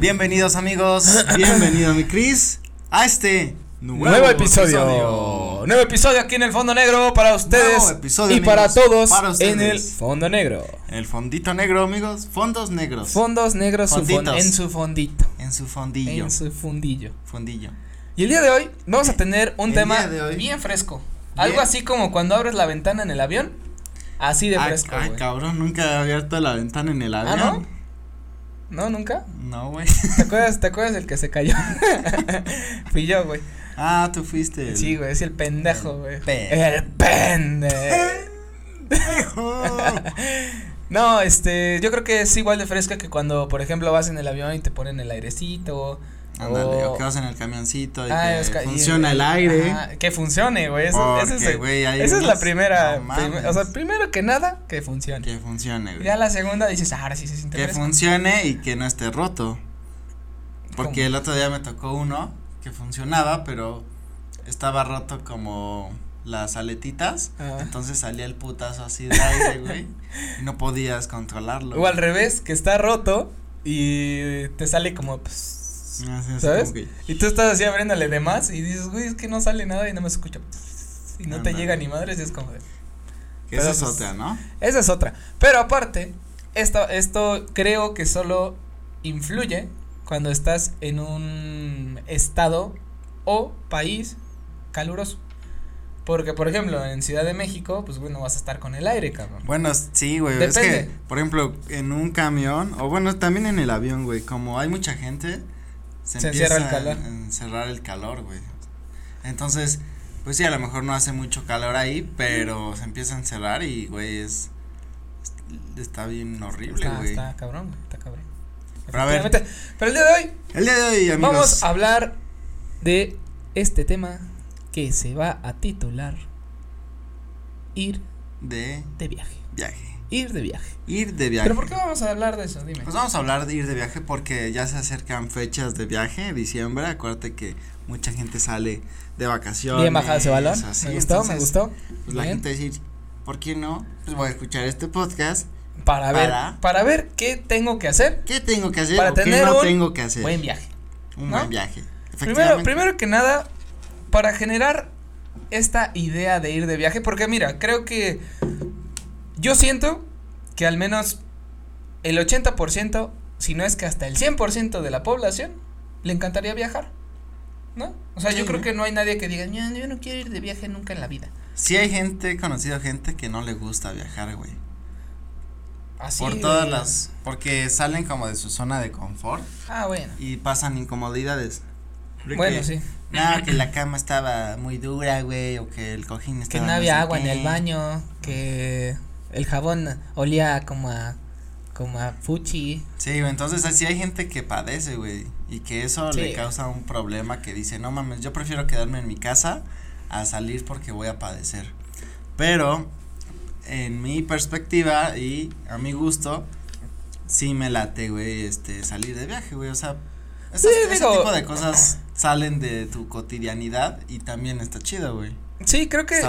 Bienvenidos amigos, bienvenido mi Cris a este nuevo, nuevo episodio. Nuevo episodio aquí en el Fondo Negro para ustedes episodio, y para todos en el Fondo Negro. El fondito negro, amigos, fondos negros. Fondos negros su en su fondito. En su fondillo. En su fundillo. Fondillo. Y el día de hoy vamos a tener un tema bien fresco. Algo así como cuando abres la ventana en el avión. Así de fresco. Ay, cabrón, nunca he abierto la ventana en el ¿Ah, avión. ¿Ah, no? ¿No, nunca? No, güey. ¿Te acuerdas, ¿Te acuerdas del que se cayó? Fui yo, güey. Ah, tú fuiste. Sí, güey, es el pendejo, güey. El pendejo. no, este, yo creo que es igual de fresca que cuando, por ejemplo, vas en el avión y te ponen el airecito Ándale, o, que vas en el camioncito y ah, que funciona el aire. que funcione, güey. Eso, ese es, esa es la primera. o sea, primero que nada, que funcione. Que funcione, güey. Ya la segunda dices, ah, ahora sí se siente Que funcione y que no esté roto. Porque el otro día me tocó uno que funcionaba, pero estaba roto como las aletitas. Ah. Entonces salía el putazo así de aire, güey. y no podías controlarlo. O al revés, que está roto y te sale como, pues Ah, ¿Sabes? Y tú estás así abriéndole de más y dices, güey, es que no sale nada y no me escucha. Y no te llega ni madres, es como de. esa es pues, otra, ¿no? Esa es otra. Pero aparte, esto, esto creo que solo influye cuando estás en un estado o país caluroso. Porque, por ejemplo, en Ciudad de México, pues, bueno, vas a estar con el aire, cabrón. Bueno, sí, güey. Es que, por ejemplo, en un camión, o bueno, también en el avión, güey, como hay mucha gente, se, empieza el calor. a encerrar el calor, güey. Entonces, pues sí, a lo mejor no hace mucho calor ahí, pero se empieza a encerrar y, güey, es, está bien horrible, güey. Está, cabrón, está cabrón. Pero a ver. Pero el día de hoy. El día de hoy, amigos. Vamos a hablar de este tema que se va a titular Ir de, de viaje. Viaje. Ir de viaje. Ir de viaje. ¿Pero por qué vamos a hablar de eso? Dime. Pues vamos a hablar de ir de viaje porque ya se acercan fechas de viaje, diciembre. Acuérdate que mucha gente sale de vacaciones. Bien bajado ese balón. me gustó, me gustó. Pues la gente decir, ¿por qué no? Pues voy a escuchar este podcast. Para, ver, para ver qué tengo que hacer. ¿Qué tengo que hacer? Para tener qué no tengo que hacer. Buen viaje. Un buen viaje. Primero, primero que nada, para generar esta idea de ir de viaje, porque mira, creo que yo siento que al menos el 80%, si no es que hasta el 100% de la población, le encantaría viajar. ¿No? O sea, yo creo que no hay nadie que diga, yo no quiero ir de viaje nunca en la vida. Sí hay gente, he conocido gente que no le gusta viajar, güey. Así Por todas las, porque salen como de su zona de confort. Ah, bueno. Y pasan incomodidades. bueno, sí. No, que la cama estaba muy dura, güey, o que el cojín estaba. Que no había agua en el baño, que el jabón olía como a como a fuchi. Sí, entonces así hay gente que padece, güey, y que eso le causa un problema que dice, "No mames, yo prefiero quedarme en mi casa a salir porque voy a padecer." Pero en mi perspectiva y a mi gusto sí me late, güey, este salir de viaje, güey, o sea, ese tipo de cosas salen de tu cotidianidad y también está chido, güey. Sí, creo que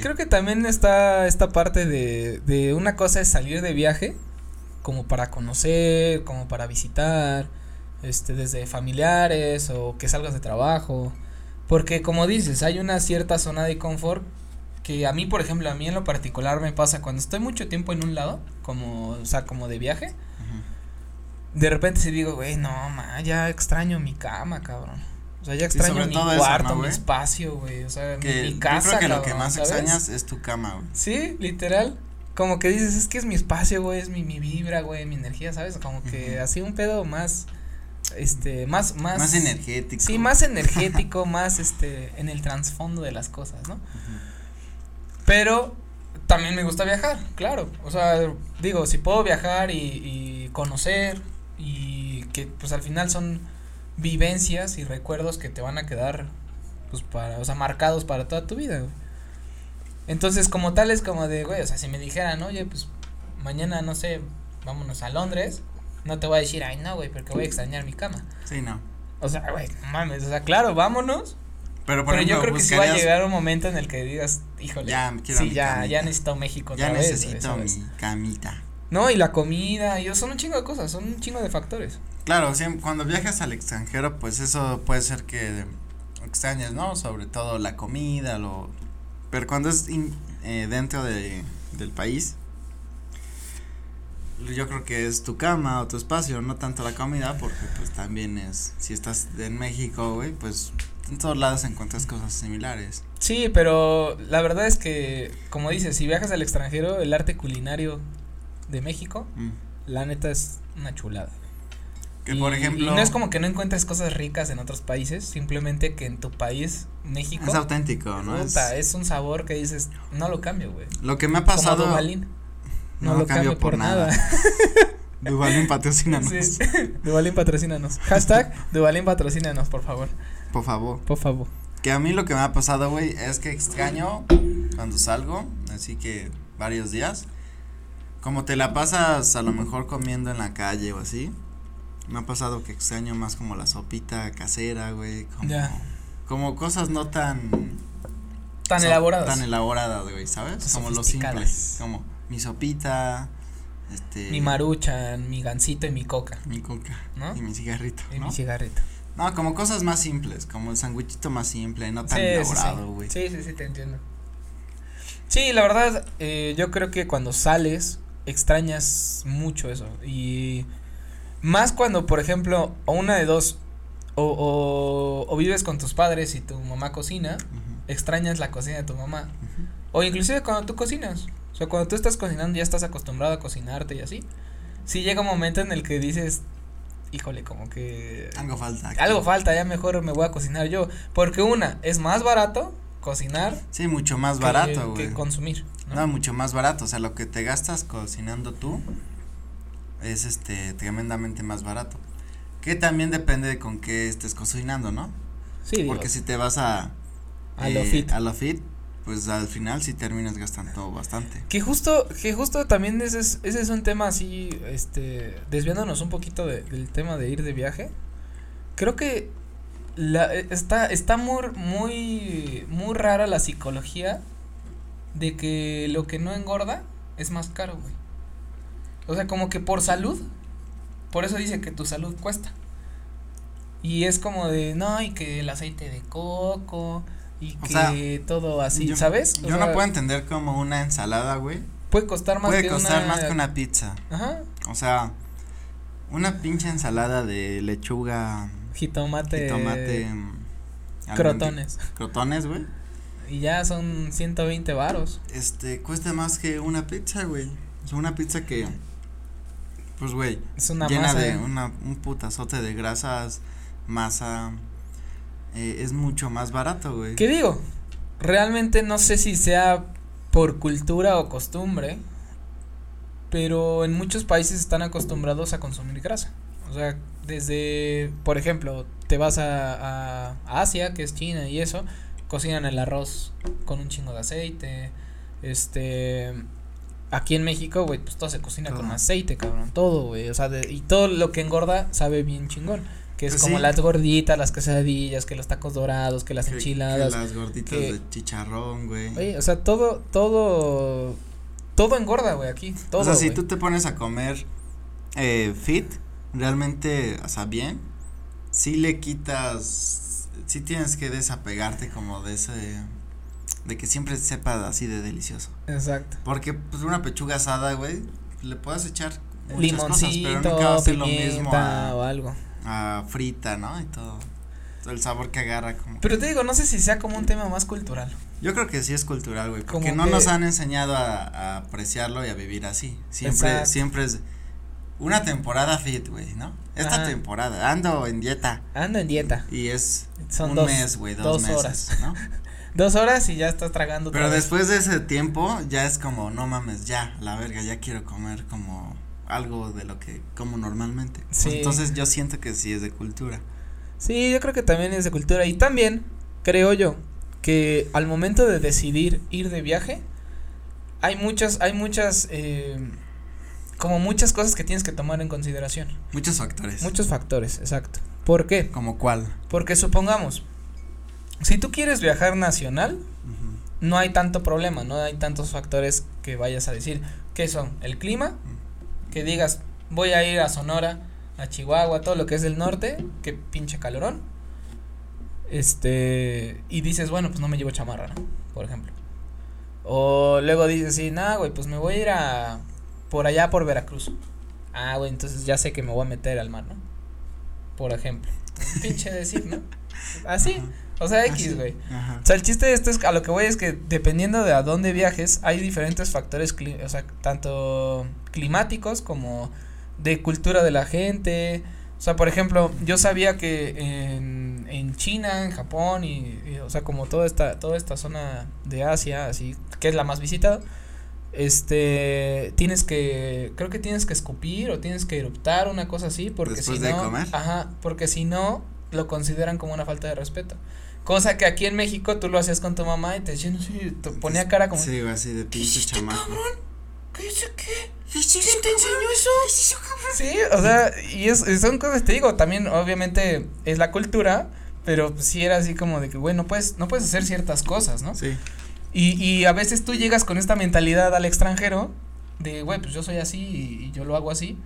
creo que también está esta parte de, de una cosa es salir de viaje como para conocer, como para visitar, este desde familiares o que salgas de trabajo, porque como dices, hay una cierta zona de confort que a mí, por ejemplo, a mí en lo particular me pasa cuando estoy mucho tiempo en un lado, como o sea, como de viaje. De repente si digo, güey, no, ma, ya extraño mi cama, cabrón. O sea, ya extraño mi cuarto, mi espacio, güey. O sea, mi, casa. Yo creo que lo que más extrañas es tu cama, güey. Sí, literal. Como que dices, es que es mi espacio, güey, es mi, mi vibra, güey, mi energía, ¿sabes? Como que así un pedo más, este, más, más. Más energético. Sí, más energético, más, este, en el trasfondo de las cosas, ¿no? Pero también me gusta viajar, claro. O sea, digo, si puedo viajar y, y conocer y que, pues al final son vivencias y recuerdos que te van a quedar, pues para, o sea, marcados para toda tu vida, Entonces, como tal, es como de, güey, o sea, si me dijeran, oye, pues mañana, no sé, vámonos a Londres, no te voy a decir, ay, no, güey, porque voy a extrañar mi cama. Sí, no. O sea, güey, mames, o sea, claro, vámonos. Pero, por yo creo que sí va a llegar un momento en el que digas, híjole, ya, quiero sí, ya, ya necesito México Ya necesito mi camita. No, y la comida, y son un chingo de cosas, son un chingo de factores. Claro, cuando viajas al extranjero, pues eso puede ser que extrañes, ¿no? Sobre todo la comida, lo... Pero cuando es eh, dentro de, del país, yo creo que es tu cama o tu espacio, no tanto la comida, porque pues también es, si estás en México, güey, pues en todos lados encuentras cosas similares. Sí, pero la verdad es que, como dices, si viajas al extranjero, el arte culinario de México, mm. la neta es una chulada. Que por ejemplo. Y no es como que no encuentres cosas ricas en otros países, simplemente que en tu país, México. Es auténtico, ¿no? Puta, es, un sabor que dices, no lo cambio, güey. Lo que me ha pasado. Como no, lo cambio, por, nada. Duvalín patrocínanos. Sí. Duvalín patrocínanos. Hashtag Duvalín patrocínanos, por favor. Por favor. Por favor. Que a mí lo que me ha pasado, güey, es que extraño cuando salgo, así que varios días. Como te la pasas a lo mejor comiendo en la calle o así. Me ha pasado que extraño más como la sopita casera, güey. Como, como cosas no tan. Tan elaboradas. Tan elaboradas, güey, ¿sabes? Como lo simple. Como mi sopita, este. Mi maruchan, mi gansito y mi coca. Mi coca. ¿No? Y mi cigarrito. Y mi cigarrito. No, como cosas más simples, como el sandwichito más simple, no tan elaborado, güey. Sí. sí, sí, te entiendo. Sí, la verdad, eh, yo creo que cuando sales, extrañas mucho eso. Y más cuando, por ejemplo, o una de dos, o, o, vives con tus padres y tu mamá cocina, extrañas la cocina de tu mamá. O inclusive cuando tú cocinas. O sea, cuando tú estás cocinando ya estás acostumbrado a cocinarte y así. Sí llega un momento en el que dices, híjole, como que... Algo falta. Algo falta, ya mejor me voy a cocinar yo. Porque una, es más barato cocinar. Sí, mucho más barato, güey. Que consumir. ¿no? mucho más barato. O sea, lo que te gastas cocinando tú es este tremendamente más barato. Que también depende de con qué estés cocinando, ¿no? Sí, Porque si te vas a... A lo eh, fit. A lo fit, pues al final sí terminas gastando bastante. Que justo, que justo también ese es, ese es un tema así, este, desviándonos un poquito del tema de ir de viaje. Creo que la, está, está muy, muy, muy rara la psicología de que lo que no engorda es más caro, güey. O sea, como que por salud, por eso dice que tu salud cuesta. Y es como de, no, y que el aceite de coco, y que todo así, ¿sabes? yo no puedo entender como una ensalada, güey. Puede costar más puede costar más que una pizza. Ajá. O sea, una pinche ensalada de lechuga. Jitomate. Jitomate. Crotones. Crotones, güey. Y ya son 120 varos. Este, cuesta más que una pizza, güey. O sea, una pizza que, pues, güey. Es una llena de una, un putazote de grasas, masa, eh, es mucho más barato, güey. ¿Qué digo? Realmente no sé si sea por cultura o costumbre, pero en muchos países están acostumbrados a consumir grasa. O sea, desde, por ejemplo, te vas a, a Asia, que es China y eso, cocinan el arroz con un chingo de aceite. Este, aquí en México, güey, pues todo se cocina con aceite, cabrón, todo, güey, o sea, y todo lo que engorda sabe bien chingón que es pues como las gorditas, las quesadillas, que los tacos dorados, que las enchiladas. Que las gorditas de chicharrón, güey. Oye, o sea, todo, todo, todo engorda, güey, aquí, todo, O sea, si tú te pones a comer eh, fit, realmente, o sea, bien, sí le quitas, sí tienes que desapegarte como de ese, de que siempre sepa así de delicioso. Exacto. Porque, pues, una pechuga asada, güey, le puedes echar muchas Limoncito, cosas, pero nunca va a ser lo mismo o algo frita, ¿no? Y todo, el sabor que agarra como. Pero te digo, no sé si sea como un tema más cultural. Yo creo que sí es cultural, güey, porque no nos han enseñado a, apreciarlo y a vivir así. Siempre, siempre es una temporada fit, güey, ¿no? Esta temporada, ando en dieta. Ando en dieta. Y es un mes, güey, dos, meses, horas. ¿no? dos horas y ya estás tragando. Pero después de ese tiempo ya es como, no mames, ya, la verga, ya quiero comer como algo de lo que como normalmente. Sí. entonces yo siento que sí es de cultura. Sí, yo creo que también es de cultura y también creo yo que al momento de decidir ir de viaje hay muchas hay muchas eh, como muchas cosas que tienes que tomar en consideración. Muchos factores. Muchos factores, exacto. ¿Por qué? ¿Como cuál? Porque supongamos, si tú quieres viajar nacional, no hay tanto problema, no hay tantos factores que vayas a decir. ¿Qué son? El clima, que digas, voy a ir a Sonora a Chihuahua, todo lo que es el norte, que pinche calorón. Este, y dices, bueno, pues no me llevo chamarra, ¿no? Por ejemplo. O luego dices, sí, nada, güey, pues me voy a ir a, por allá por Veracruz. Ah, güey, entonces ya sé que me voy a meter al mar, ¿no? Por ejemplo. pinche decir, ¿no? Así. O sea, X, güey. O sea, el chiste de esto es, a lo que voy es que dependiendo de a dónde viajes, hay diferentes factores, o sea, tanto climáticos como de cultura de la gente. O sea, por ejemplo, yo sabía que en, en China, en Japón y, o sea, como toda esta toda esta zona de Asia, así que es la más visitada, este tienes que creo que tienes que escupir o tienes que eruptar una cosa así porque si no, ajá, porque si no lo consideran como una falta de respeto. Cosa que aquí en México tú lo hacías con tu mamá y te decían, sí, te ponía cara como Sí, así de pinche chamaco. ¿Qué dice qué? ¿Quién te enseñó eso? Sí, o sea, y es, son cosas, te digo, también obviamente es la cultura, pero sí era así como de que, güey, no puedes, no puedes hacer ciertas cosas, ¿no? Sí. Y, y a veces tú llegas con esta mentalidad al extranjero de, güey, pues yo soy así y, yo lo hago así.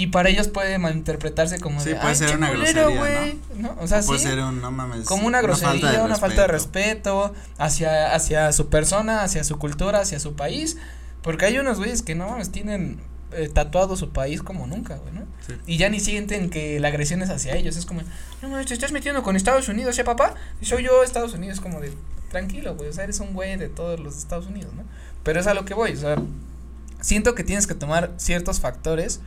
Y para ellos puede malinterpretarse como sí, de, puede ser una grosería, ¿no? O sea, puede sí. ser un, no mames. Como una grosería, una falta de respeto hacia, hacia su persona, hacia su cultura, hacia su país. Porque hay unos güeyes que no tienen eh, tatuado su país como nunca, güey, ¿no? Y ya ni sienten que la agresión es hacia ellos. Es como, no, te estás metiendo con Estados Unidos, ¿eh, papá? Y soy yo, Estados Unidos, como de, tranquilo, güey, o sea, eres un güey de todos los Estados Unidos, ¿no? Pero es a lo que voy, o sea, siento que tienes que tomar ciertos factores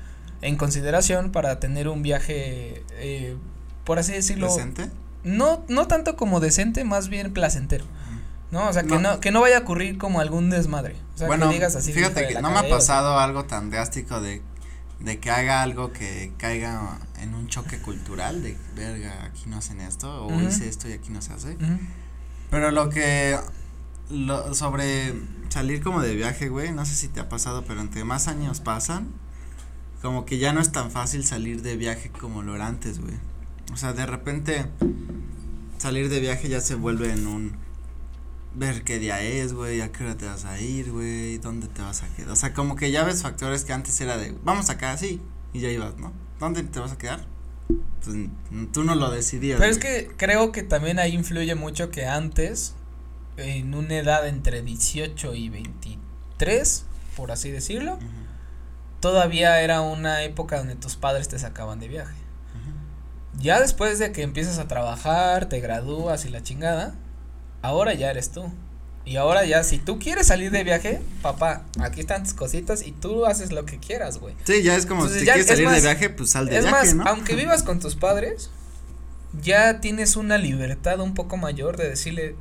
en consideración para tener un viaje, eh, por así decirlo. ¿Decente? No, no tanto como decente, más bien placentero. ¿no? O sea, que no, que no vaya a ocurrir como algún desmadre. O sea, bueno, que digas así. Fíjate que no me ha pasado algo tan drástico de, de que haga algo que caiga en un choque cultural de, verga, aquí no hacen esto, o hice esto y aquí no se hace. Pero lo que, lo, sobre salir como de viaje, güey, no sé si te ha pasado, pero entre más años pasan, como que ya no es tan fácil salir de viaje como lo era antes, güey. O sea, de repente salir de viaje ya se vuelve en un ver qué día es, güey, a qué hora te vas a ir, güey, dónde te vas a quedar. O sea, como que ya ves factores que antes era de, vamos acá, sí, y ya ibas, ¿no? ¿Dónde te vas a quedar? Pues tú no lo decidías. Pero es que creo que también ahí influye mucho que antes, en una edad entre 18 y 23, por así decirlo, todavía era una época donde tus padres te sacaban de viaje. Ya después de que empiezas a trabajar, te gradúas y la chingada, ahora ya eres tú. Y ahora ya, si tú quieres salir de viaje, papá, aquí están tus cositas y tú haces lo que quieras, güey. Sí, ya es como si quieres salir de viaje, pues sal de viaje, Es más, aunque vivas con tus padres, ya tienes una libertad un poco mayor de decirle,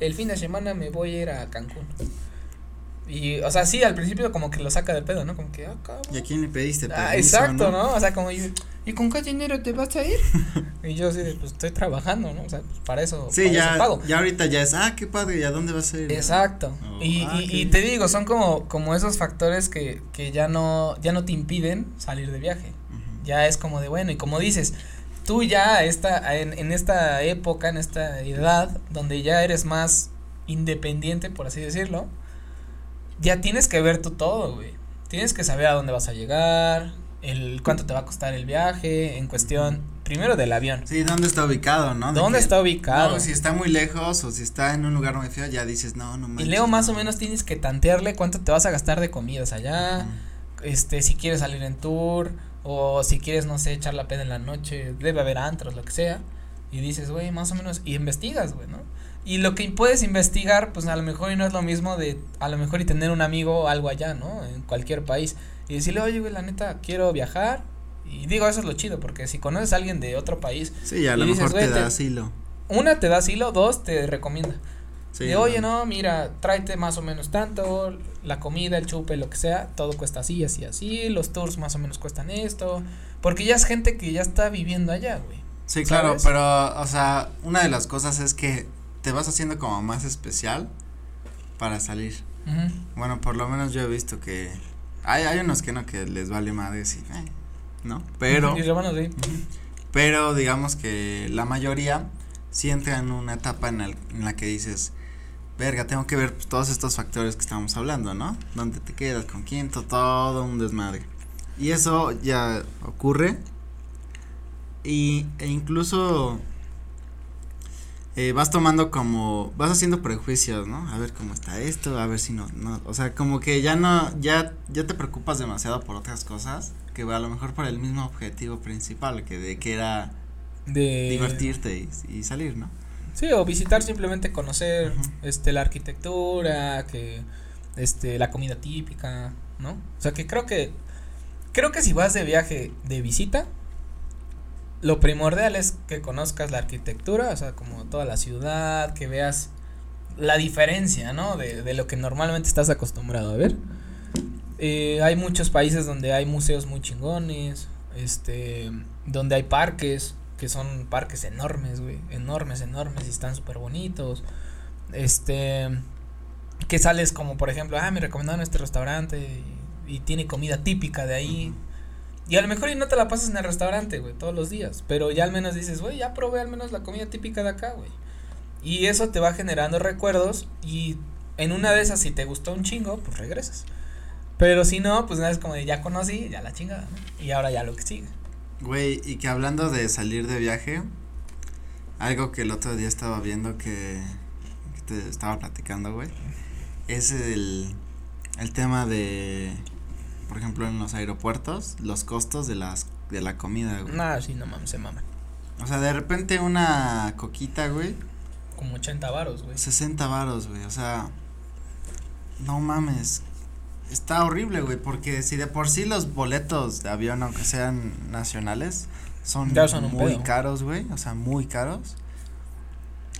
el fin de semana me voy a ir a Cancún. Y, o sea, sí, al principio como que lo saca del pedo, ¿no? Como que, ah, cabrón. ¿Y a quién le pediste Ah, exacto, ¿no? O sea, como, ¿y, ¿y con qué dinero te vas a ir? y yo así, pues estoy trabajando, ¿no? O sea, pues para eso, sí, ya, pago. ya ahorita ya es, ah, qué padre, ¿y a dónde vas a ir? Exacto. Oh, y, ah, y, y, te digo, son como, como esos factores que, que ya no, ya no te impiden salir de viaje. Ya es como de, bueno, y como dices, tú ya está en, en esta época, en esta edad, donde ya eres más independiente, por así decirlo, ya tienes que ver tú todo, güey. Tienes que saber a dónde vas a llegar, el cuánto te va a costar el viaje, en cuestión, primero del avión. Sí, dónde está ubicado, ¿no? ¿Dónde está ubicado? No, si está muy lejos o si está en un lugar muy feo, ya dices, no, no manches. Y luego más o menos tienes que tantearle cuánto te vas a gastar de comidas allá, este, si quieres salir en tour, o si quieres, no sé, echar la pena en la noche, debe haber antros, lo que sea, y dices, güey, más o menos, y investigas, güey, ¿no? Y lo que puedes investigar, pues a lo mejor y no es lo mismo de, a lo mejor y tener un amigo o algo allá, ¿no? En cualquier país. Y decirle, oye, güey, la neta, quiero viajar. Y digo, eso es lo chido, porque si conoces a alguien de otro país. Sí, a lo mejor te da asilo. Una, te da asilo, dos, te recomienda. Sí, de, oye, no, mira, tráete más o menos tanto, la comida, el chupe, lo que sea, todo cuesta así, así, así, los tours más o menos cuestan esto, porque ya es gente que ya está viviendo allá, güey. Sí, claro, pero, o sea, una de las cosas es que te vas haciendo como más especial para salir. Bueno, por lo menos yo he visto que hay, hay unos que no, que les vale madres y, eh, ¿no? Pero. Pero digamos que la mayoría sí entra en una etapa en, en la que dices, verga, tengo que ver pues, todos estos factores que estamos hablando, ¿no? ¿Dónde te quedas? ¿Con quién? Todo, todo un desmadre. Y eso ya ocurre. Y, e incluso eh, vas tomando como, vas haciendo prejuicios, ¿no? A ver cómo está esto, a ver si no, no, o sea, como que ya no, ya, ya te preocupas demasiado por otras cosas, que a lo mejor por el mismo objetivo principal, que de que era de divertirte y, salir, ¿no? Sí, o visitar simplemente conocer, este, la arquitectura, que, este, la comida típica, ¿no? O sea, que creo que, creo que si vas de viaje de visita, lo primordial es que conozcas la arquitectura, o sea, como toda la ciudad, que veas la diferencia, ¿no? De, de lo que normalmente estás acostumbrado a ver. Eh, hay muchos países donde hay museos muy chingones, este, donde hay parques, que son parques enormes, güey, enormes, enormes y están súper bonitos. Este, que sales como, por ejemplo, ah, me recomendaron este restaurante y, y tiene comida típica de ahí. Y a lo mejor y no te la pasas en el restaurante, güey, todos los días. Pero ya al menos dices, güey, ya probé al menos la comida típica de acá, güey. Y eso te va generando recuerdos. Y en una de esas, si te gustó un chingo, pues regresas. Pero si no, pues nada, es como de ya conocí, ya la chingada, ¿no? Y ahora ya lo que sigue. Güey, y que hablando de salir de viaje, algo que el otro día estaba viendo que, que te estaba platicando, güey, es el, el tema de por ejemplo, en los aeropuertos, los costos de las de la comida, güey. Nah, sí, no mames, se maman. O sea, de repente una coquita, güey. Como 80 varos, güey. 60 varos, güey. O sea, no mames. Está horrible, güey, porque si de por sí los boletos de avión, aunque sean nacionales, son, muy caros, güey. O sea, muy caros.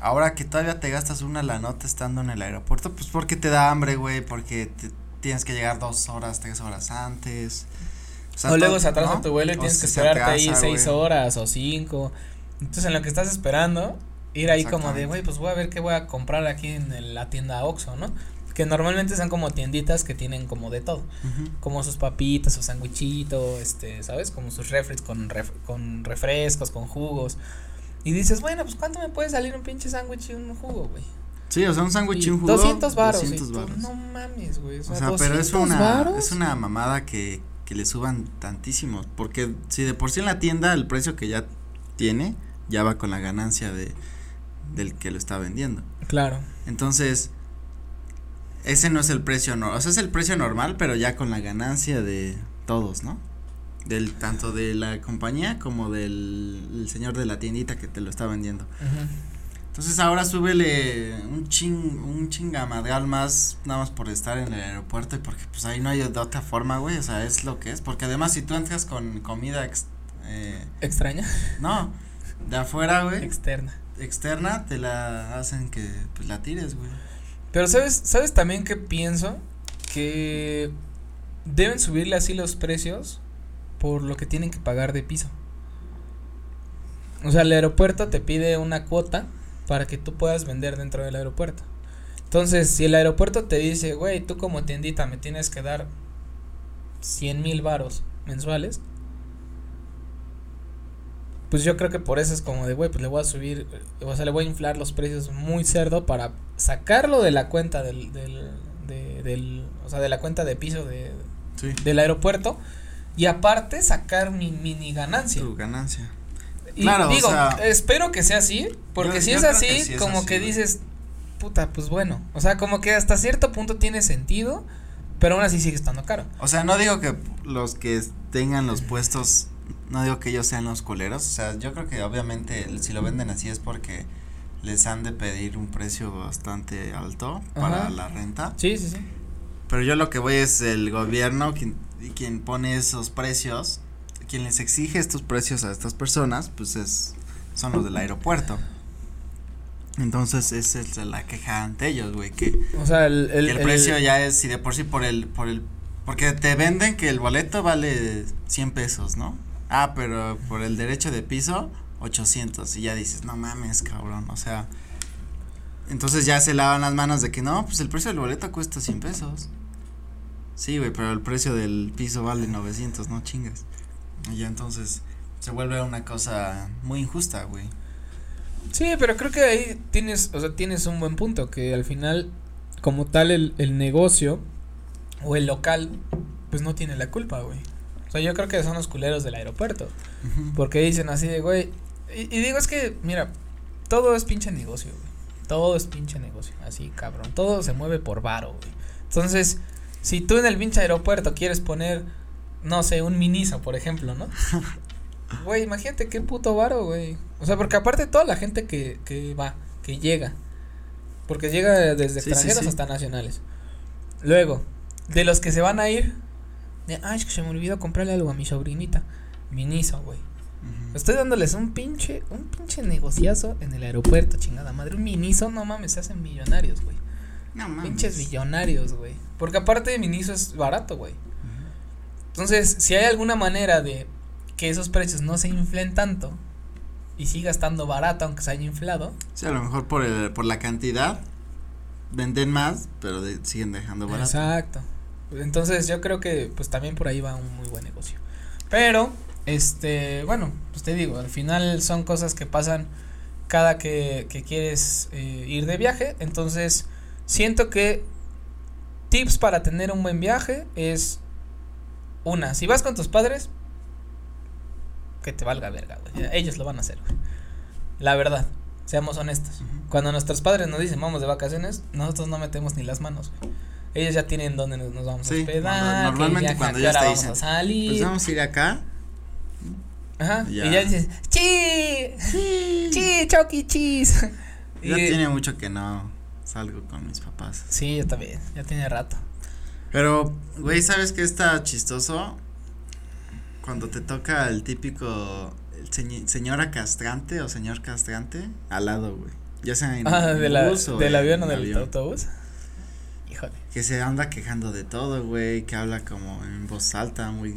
Ahora que todavía te gastas una la nota estando en el aeropuerto, pues porque te da hambre, güey, porque te, tienes que llegar dos horas, tres horas antes. O, luego se atrasa tu vuelo y tienes que esperarte ahí seis horas o cinco. Entonces en lo que estás esperando, ir ahí como de, güey, pues voy a ver qué voy a comprar aquí en la tienda Oxxo, ¿no? Que normalmente son como tienditas que tienen como de todo. Como sus papitas, su sandwichito, este, ¿sabes? Como sus refres con, con refrescos, con jugos. Y dices, bueno, pues ¿cuánto me puede salir un pinche sándwich y un jugo, güey? Sí, o sea, un sándwich y un jugo. 200 baros. 200 baros. No mames, güey. O sea, pero es una, es una mamada que, que le suban tantísimo. Porque si de por sí en la tienda el precio que ya tiene, ya va con la ganancia de del que lo está vendiendo. Claro. Entonces, ese no es el precio, no, o sea, es el precio normal, pero ya con la ganancia de todos, ¿no? Del, tanto de la compañía como del señor de la tiendita que te lo está vendiendo. Ajá. Entonces ahora súbele un ching, un chingamadral más, nada más por estar en el aeropuerto y porque pues ahí no hay de otra forma, güey, o sea, es lo que es, porque además si tú entras con comida eh, extraña. No, de afuera, güey. Externa. Externa, te la hacen que pues la tires, güey. Pero sabes, sabes también que pienso que deben subirle así los precios por lo que tienen que pagar de piso. O sea, el aeropuerto te pide una cuota para que tú puedas vender dentro del aeropuerto. Entonces, si el aeropuerto te dice, güey, tú como tiendita me tienes que dar 100 mil varos mensuales, pues yo creo que por eso es como de, güey, pues le voy a subir, o sea, le voy a inflar los precios muy cerdo para sacarlo de la cuenta del, del, de, del o sea, de la cuenta de piso de, del aeropuerto y aparte sacar mi mini ganancia. Tu ganancia. Y digo, espero que sea así, porque si es así, como que dices, puta, pues bueno, o sea, como que hasta cierto punto tiene sentido, pero aún así sigue estando caro. O sea, no digo que los que tengan los puestos, no digo que ellos sean los coleros, o sea, yo creo que obviamente si lo venden así es porque les han de pedir un precio bastante alto para la renta. Sí, sí, sí. Pero yo lo que voy es el gobierno quien, quien pone esos precios quien les exige estos precios a estas personas, pues es, son los del aeropuerto. Entonces esa es la queja ante ellos, güey, que, o sea, el, el, precio ya es, si de por sí por el, por el, porque te venden que el boleto vale 100 pesos, ¿no? Ah, pero por el derecho de piso, 800, y ya dices, no mames, cabrón, o sea, entonces ya se lavan las manos de que no, pues el precio del boleto cuesta 100 pesos. Sí, güey, pero el precio del piso vale 900, no chingas. Y ya entonces se vuelve una cosa muy injusta, güey. Sí, pero creo que ahí tienes, o sea, tienes un buen punto, que al final, como tal, el, el negocio o el local, pues no tiene la culpa, güey. O sea, yo creo que son los culeros del aeropuerto. Porque dicen así de, güey. Y, y, digo, es que, mira, todo es pinche negocio, güey. Todo es pinche negocio. Así, cabrón. Todo se mueve por varo, güey. Entonces, si tú en el pinche aeropuerto quieres poner, no sé, un miniso, por ejemplo, ¿no? Güey, imagínate qué puto varo, güey. O sea, porque aparte toda la gente que, que va, que llega. Porque llega desde extranjeros hasta nacionales. Luego, de los que se van a ir, de, ay, es que se me olvidó comprarle algo a mi sobrinita. Miniso, güey. Estoy dándoles un pinche, un pinche negociazo en el aeropuerto, chingada madre. Un miniso, no mames, se hacen millonarios, güey. No mames. Pinches millonarios, güey. Porque aparte de Miniso es barato, güey. Entonces, si hay alguna manera de que esos precios no se inflen tanto y siga estando barato aunque se haya inflado. Sí, a lo mejor por el, por la cantidad venden más, pero siguen dejando barato. Exacto. Entonces, yo creo que pues también por ahí va un muy buen negocio. Pero este, bueno, pues te digo, al final son cosas que pasan cada que, que quieres eh, ir de viaje, entonces siento que tips para tener un buen viaje es una, si vas con tus padres, que te valga verga, güey. Ellos lo van a hacer, güey. La verdad, seamos honestos. Cuando nuestros padres nos dicen vamos de vacaciones, nosotros no metemos ni las manos, güey. Ellos ya tienen dónde nos, vamos a hospedar. Normalmente cuando ya te dicen, vamos a salir. Pues vamos a ir acá. Ajá. Y ya dices, chi, chi, choqui, chis. Ya tiene mucho que no salgo con mis papás. Sí, yo también, ya tiene rato. Pero, güey, ¿sabes qué está chistoso? Cuando te toca el típico señora castrante o señor castrante al lado, güey. Ya sea en ah, de la, del avión o del autobús. Híjole. Que se anda quejando de todo, güey, que habla como en voz alta, muy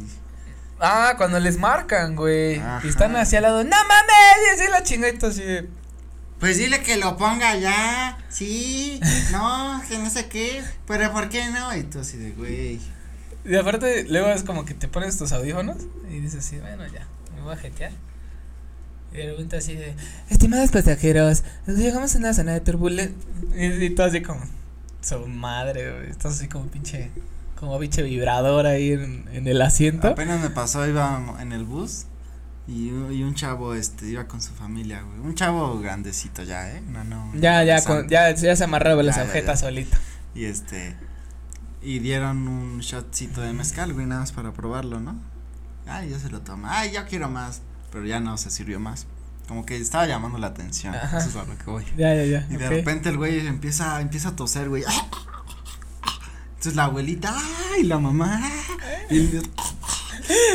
Ah, cuando les marcan, güey. Y están hacia al lado, no mames, y así la chingadita así de pues dile que lo ponga ya, sí, no, que no sé qué, pero ¿por qué no? Y tú así de, güey. Y aparte, luego es como que te pones tus audífonos y dices así, bueno, ya, me voy a jetear. Y de repente así de, estimados pasajeros, llegamos a una zona de turbulencia. Y, y, todo así como, su madre, güey, estás así como pinche, como pinche vibrador ahí en, en el asiento. Apenas me pasó, iba en el bus y, y, un chavo, este, iba con su familia, güey. Un chavo grandecito ya, ¿eh? No, no. Ya, ya, con, ya, ya se amarraba las agujetas solito. Y este, y dieron un shotcito de mezcal, güey, nada más para probarlo, ¿no? Ay, ya se lo toma. Ay, ya quiero más. Pero ya no se sirvió más. Como que estaba llamando la atención. Eso es a lo que voy. Ya, ya, ya. Y de repente el güey empieza, empieza a toser, güey. Entonces la abuelita, ay, la mamá. Y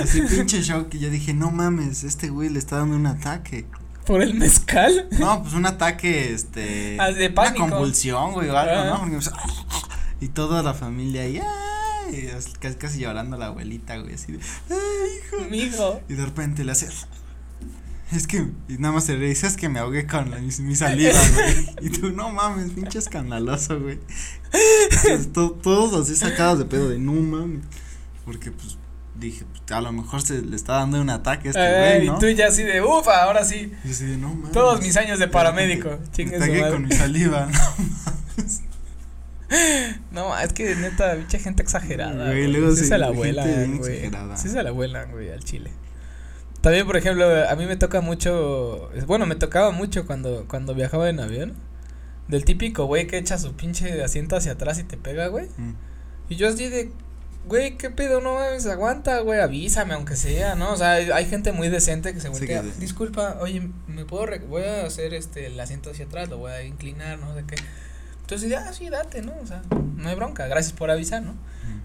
Así pinche shock y yo dije, no mames, este güey le está dando un ataque. ¿Por el mezcal? No, pues un ataque, este. Ah, de pánico. Una convulsión, güey, o algo, ¿no? y toda la familia ahí, ay, casi, casi llorando la abuelita, güey, así de, ay, hijo. Mi hijo. Y de repente le hace. Es que, y nada más se le dice, es que me ahogué con la, mi, saliva, güey. Y tú, no mames, pinche escandaloso, güey. todos así sacados de pedo de no mames. Porque, pues, dije, pues, a lo mejor se le está dando un ataque a este güey, ¿no? Y tú ya así de, ufa, ahora sí. Y así de, no mames. Todos mis años de paramédico, chingue su con mi saliva, no No, es que neta, mucha gente exagerada. Güey, luego sí, se la abuela, güey. Sí se la abuela, güey, al chile. También, por ejemplo, a mí me toca mucho, bueno, me tocaba mucho cuando, cuando viajaba en avión. Del típico güey que echa su pinche asiento hacia atrás y te pega, güey. Mm. Y yo así de, güey, ¿qué pedo? No mames, aguanta, güey, avísame, aunque sea, ¿no? O sea, hay, gente muy decente que se voltea. Disculpa, oye, ¿me puedo, voy a hacer este, el asiento hacia atrás, lo voy a inclinar, no sé qué. Entonces, ya, sí, date, ¿no? O sea, no hay bronca, gracias por avisar, ¿no?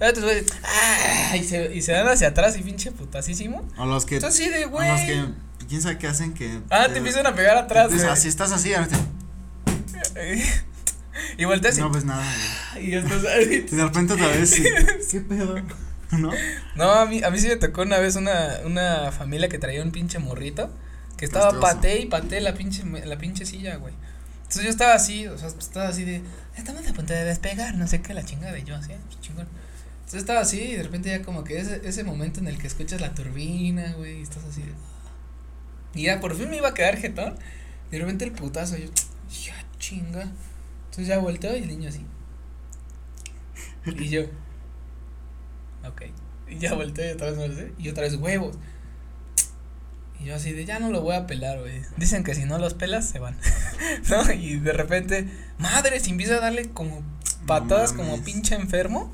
Entonces, güey, ¡ah! Y se, y se dan hacia atrás y pinche putasísimo. O los que. Entonces, sí, de, güey. O los que, quién sabe qué hacen que. Ah, te, empiezan a pegar atrás, güey. Así estás así, a ver. Y volteas y. No, pues nada, Y estás ahí. Y de repente otra vez, sí. ¿Qué pedo? ¿No? No, a mí, a mí sí me tocó una vez una, una familia que traía un pinche morrito. Que estaba paté y paté la pinche, la pinche silla, güey. Entonces yo estaba así, o sea, estaba así de. Estamos a punto de despegar, no sé qué, la chingada. Y yo así, ah, pues chingón. Entonces estaba así y de repente ya como que ese, ese momento en el que escuchas la turbina, güey, y estás así de. Y ya por fin me iba a quedar jetón. De repente el putazo, yo, ya chinga. Entonces ya volteo y el niño así. Y yo. Ok. Y ya volteé y otra vez me Y otra vez huevos. Y yo así de, ya no lo voy a pelar, güey. Dicen que si no los pelas, se van. ¿No? Y de repente, madre, se empieza a darle como patadas como pinche enfermo.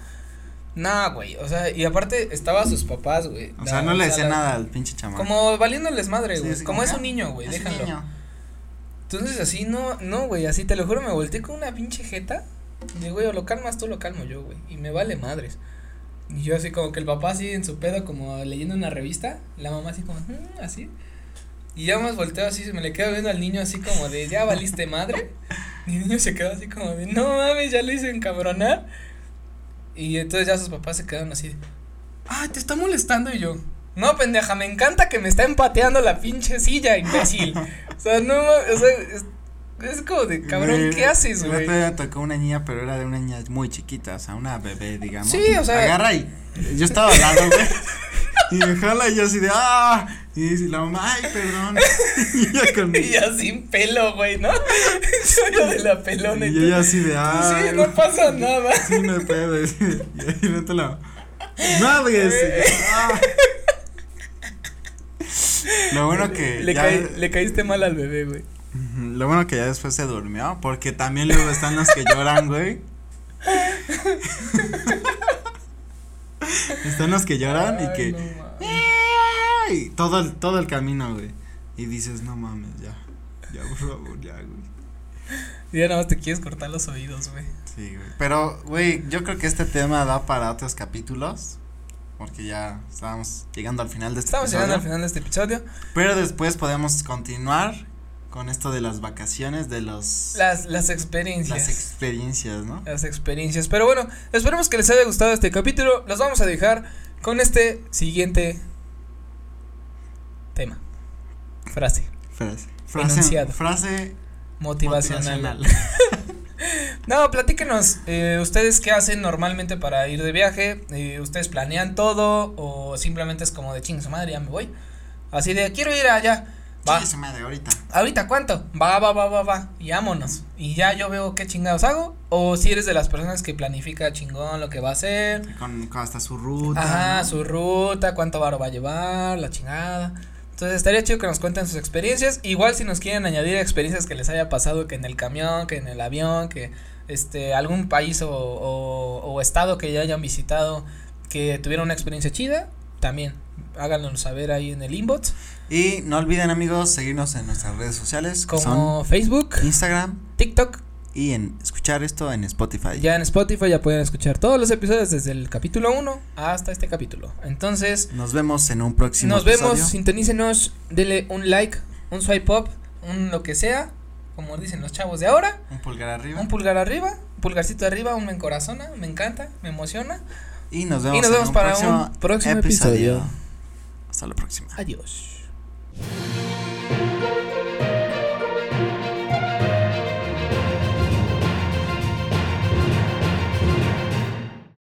Nah, güey, o sea, y aparte estaba sus papás, güey. O sea, no le decía nada al pinche chamaco. Como valiéndoles madre, güey. como, es un niño, güey, déjalo. Entonces así no, no, güey, así te lo juro, me volteé con una pinche jeta. Y güey, o lo calmas tú, lo calmo yo, güey. Y me vale madres. Y yo así como que el papá así en su pedo como leyendo una revista, la mamá así como, mm", así. Y ya más volteo así, me le quedo viendo al niño así como de, ya valiste madre. Y el niño se quedó así como de, no mames, ya lo hice encabronar. Y entonces ya sus papás se quedaron así, ah, te está molestando y yo. No, pendeja, me encanta que me está empateando la pinche silla, imbécil. o sea, no, o sea, es, es como de, cabrón, ¿qué haces, güey? Me tocó una niña, pero era de una niña muy chiquita, o sea, una bebé, digamos. Sí, o sea. Agarra y yo estaba al lado, güey. Y me jala y yo así de, ah, y dice la mamá, ay, perdón. y ella con Y ya sin pelo, güey, ¿no? Yo de la pelona. Y, ella así de, ah. Sí, no pasa nada. Sí, no puede. Y ahí no te la. Nadie. Ah. Lo bueno que. Le, ya... le caíste mal al bebé, güey. Lo bueno que ya después se durmió, porque también luego están los que lloran, güey. están los que lloran y que. No todo el, todo el camino, güey. Y dices, no mames, ya. Ya, por favor, ya, güey. Y ya nada más te quieres cortar los oídos, güey. Sí, güey. Pero, güey, yo creo que este tema da para otros capítulos. Porque ya estábamos llegando al final de este Estamos llegando al final de este episodio. Pero después podemos continuar con esto de las vacaciones, de los... Las, las experiencias. Las experiencias, ¿no? Las experiencias. Pero bueno, esperemos que les haya gustado este capítulo. Los vamos a dejar con este siguiente tema. Frase. Frase. Frase. Frase motivacional. no, platíquenos, eh, ustedes qué hacen normalmente para ir de viaje, eh, ustedes planean todo o simplemente es como de ching su madre, ya me voy. Así de quiero ir allá. Va. Sí, madre, ahorita. ¿Ahorita cuánto? Va, va, va, va, va. Y vámonos. Y ya yo veo qué chingados hago. O si eres de las personas que planifica chingón lo que va a hacer. Con, hasta su ruta. Ajá, su ruta, cuánto varo va a llevar, la chingada. Entonces estaría chido que nos cuenten sus experiencias. Igual si nos quieren añadir experiencias que les haya pasado que en el camión, que en el avión, que este algún país o, o, o estado que ya hayan visitado que tuvieron una experiencia chida, también háganos saber ahí en el inbox. Y no olviden amigos seguirnos en nuestras redes sociales como Facebook, Instagram, TikTok y en escuchar esto en Spotify. Ya en Spotify ya pueden escuchar todos los episodios desde el capítulo 1 hasta este capítulo. Entonces, nos vemos en un próximo Nos vemos, sintonícenos, denle un like, un swipe up, un lo que sea, como dicen los chavos de ahora. Un pulgar arriba. Un pulgar arriba, un pulgarcito arriba, un me encorazona, me encanta, me emociona. Y nos vemos, y nos vemos para un próximo episodio. Hasta la próxima. Adiós.